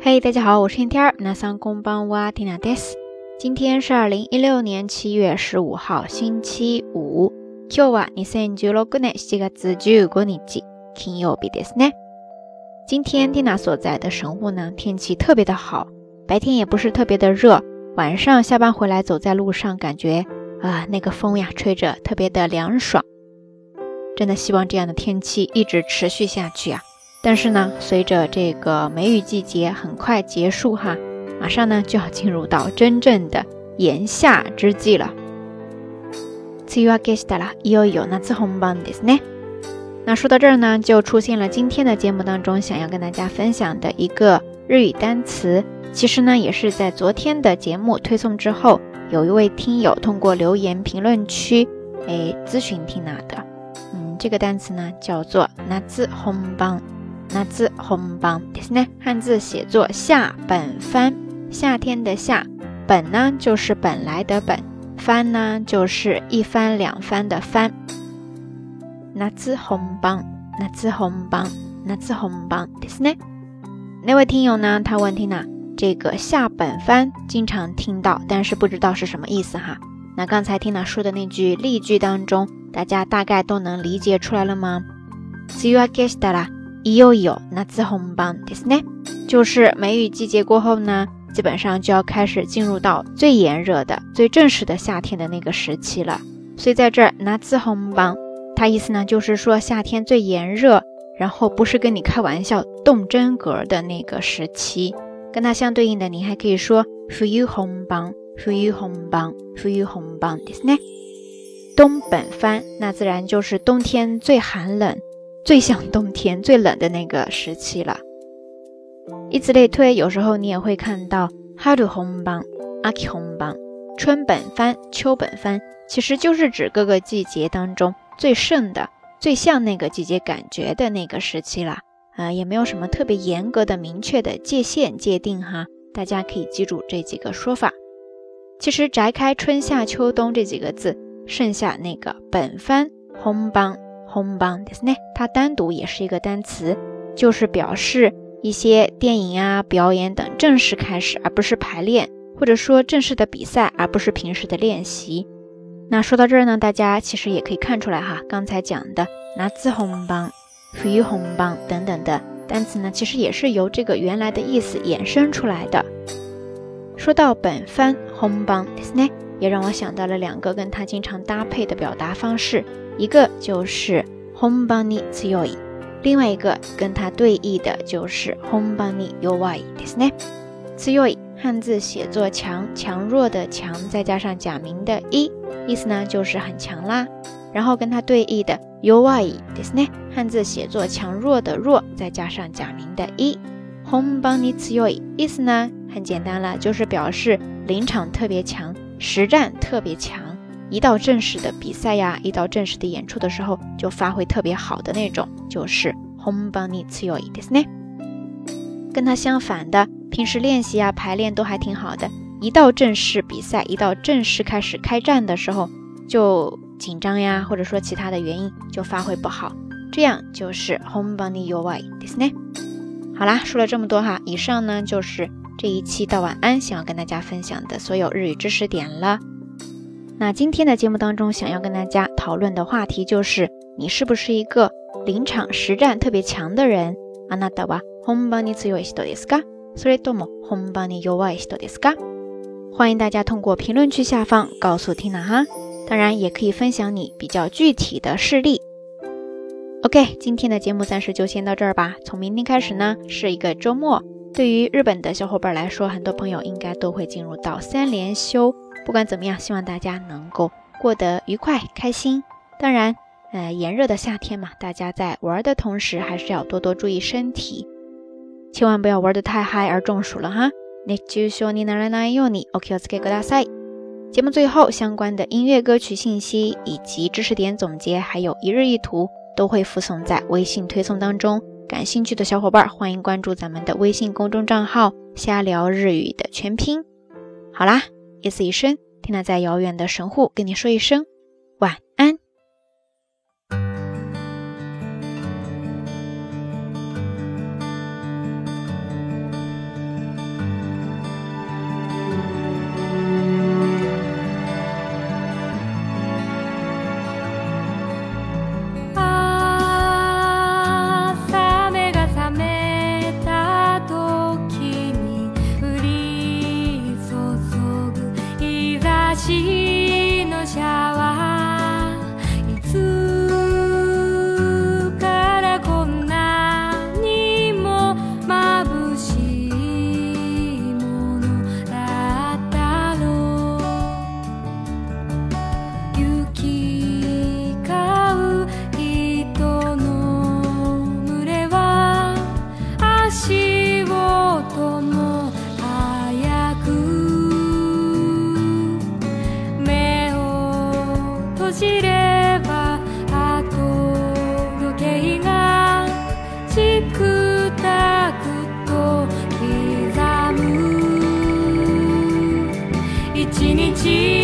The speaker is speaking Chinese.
嘿，大家好，我是天天儿。那桑公邦哇蒂娜德斯。今天是二零一六年七月十五号，星期五。今日は二千十六年七月十五日金曜日ですね。今天蒂娜所在的神户呢，天气特别的好，白天也不是特别的热，晚上下班回来走在路上，感觉啊那个风呀吹着特别的凉爽。真的希望这样的天气一直持续下去啊！ 但是呢，随着这个梅雨季节很快结束哈，马上呢就要进入到真正的炎夏之际了。那说到这儿呢，就出现了今天的节目当中想要跟大家分享的一个日语单词。其实呢，也是在昨天的节目推送之后，有一位听友通过留言评论区哎咨询听娜的。嗯，这个单词呢叫做“夏本番”。那字红榜ですね，汉字写作夏本番，夏天的夏，本呢就是本来的本，番呢就是一番两番的番。那字红榜，那字红榜，那字红榜ですね。那位听友呢，他问听呢，这个夏本番经常听到，但是不知道是什么意思哈。那刚才听娜说的那句例句当中，大家大概都能理解出来了吗？梅雨明けしたら。 いよいよ夏本番ですね，就是梅雨季节过后呢，基本上就要开始进入到最炎热的、最正式的夏天的那个时期了。所以在这儿夏本番，它意思呢就是说夏天最炎热，然后不是跟你开玩笑冻真格的那个时期。跟它相对应的，你还可以说冬本番、冬本番、冬本番ですね。冬本番，那自然就是冬天最寒冷。 最像冬天最冷的那个时期了。以此类推，有时候你也会看到春本番、秋本番、春本番、秋本番，其实就是指各个季节当中最盛的、最像那个季节感觉的那个时期了。啊，也没有什么特别严格的、明确的界限界定哈，大家可以记住这几个说法。其实摘开春夏秋冬这几个字，剩下那个本番、红番。本番ですね，它单独也是一个单词，就是表示一些电影啊、表演等正式开始，而不是排练，或者说正式的比赛，而不是平时的练习。那说到这儿呢，大家其实也可以看出来哈，刚才讲的夏本番、冬本番等等的单词呢，其实也是由这个原来的意思衍生出来的。说到本番、本番ですね， 也让我想到了两个跟它经常搭配的表达方式。一个就是本番に強い，另外一个跟它对应的就是本番に弱いですね。強い汉字写作强，强弱的强，再加上假名的一，意思呢就是很强啦。然后跟它对应的弱いですね，汉字写作强弱的弱，再加上假名的一，本番に強い，意思呢很简单了，就是表示临场特别强， 实战特别强。一到正式的比赛呀，一到正式的演出的时候，就发挥特别好的那种，就是本番に強いですね。跟它相反的，平时练习啊、排练都还挺好的，一到正式比赛，一到正式开始开战的时候，就紧张呀，或者说其他的原因就发挥不好，这样就是本番に弱いですね。好啦，说了这么多哈，以上呢就是 这一期到晚安想要跟大家分享的所有日语知识点了。那今天的节目当中，想要跟大家讨论的话题就是，你是不是一个临场实战特别强的人？あなたは本番に強い人ですか？それとも本番に弱い人ですか？欢迎大家通过评论区下方告诉 Tina 哈，当然也可以分享你比较具体的事例。OK，今天的节目暂时就先到这儿吧。从明天开始呢，是一个周末， 对于日本的小伙伴来说，很多朋友应该都会进入到三连休。不管怎么样，希望大家能够过得愉快开心。当然，呃，炎热的夏天嘛，大家在玩的同时，还是要多多注意身体，千万不要玩的太嗨而中暑了哈。节目最后，相关的音乐歌曲信息以及知识点总结，还有一日一图，都会附送在微信推送当中。感兴趣的小伙伴，欢迎关注咱们的微信公众账号“瞎聊日语”的全拼。好啦。夜色已深，听娜在遥远的神户跟你说一声晚安。一你记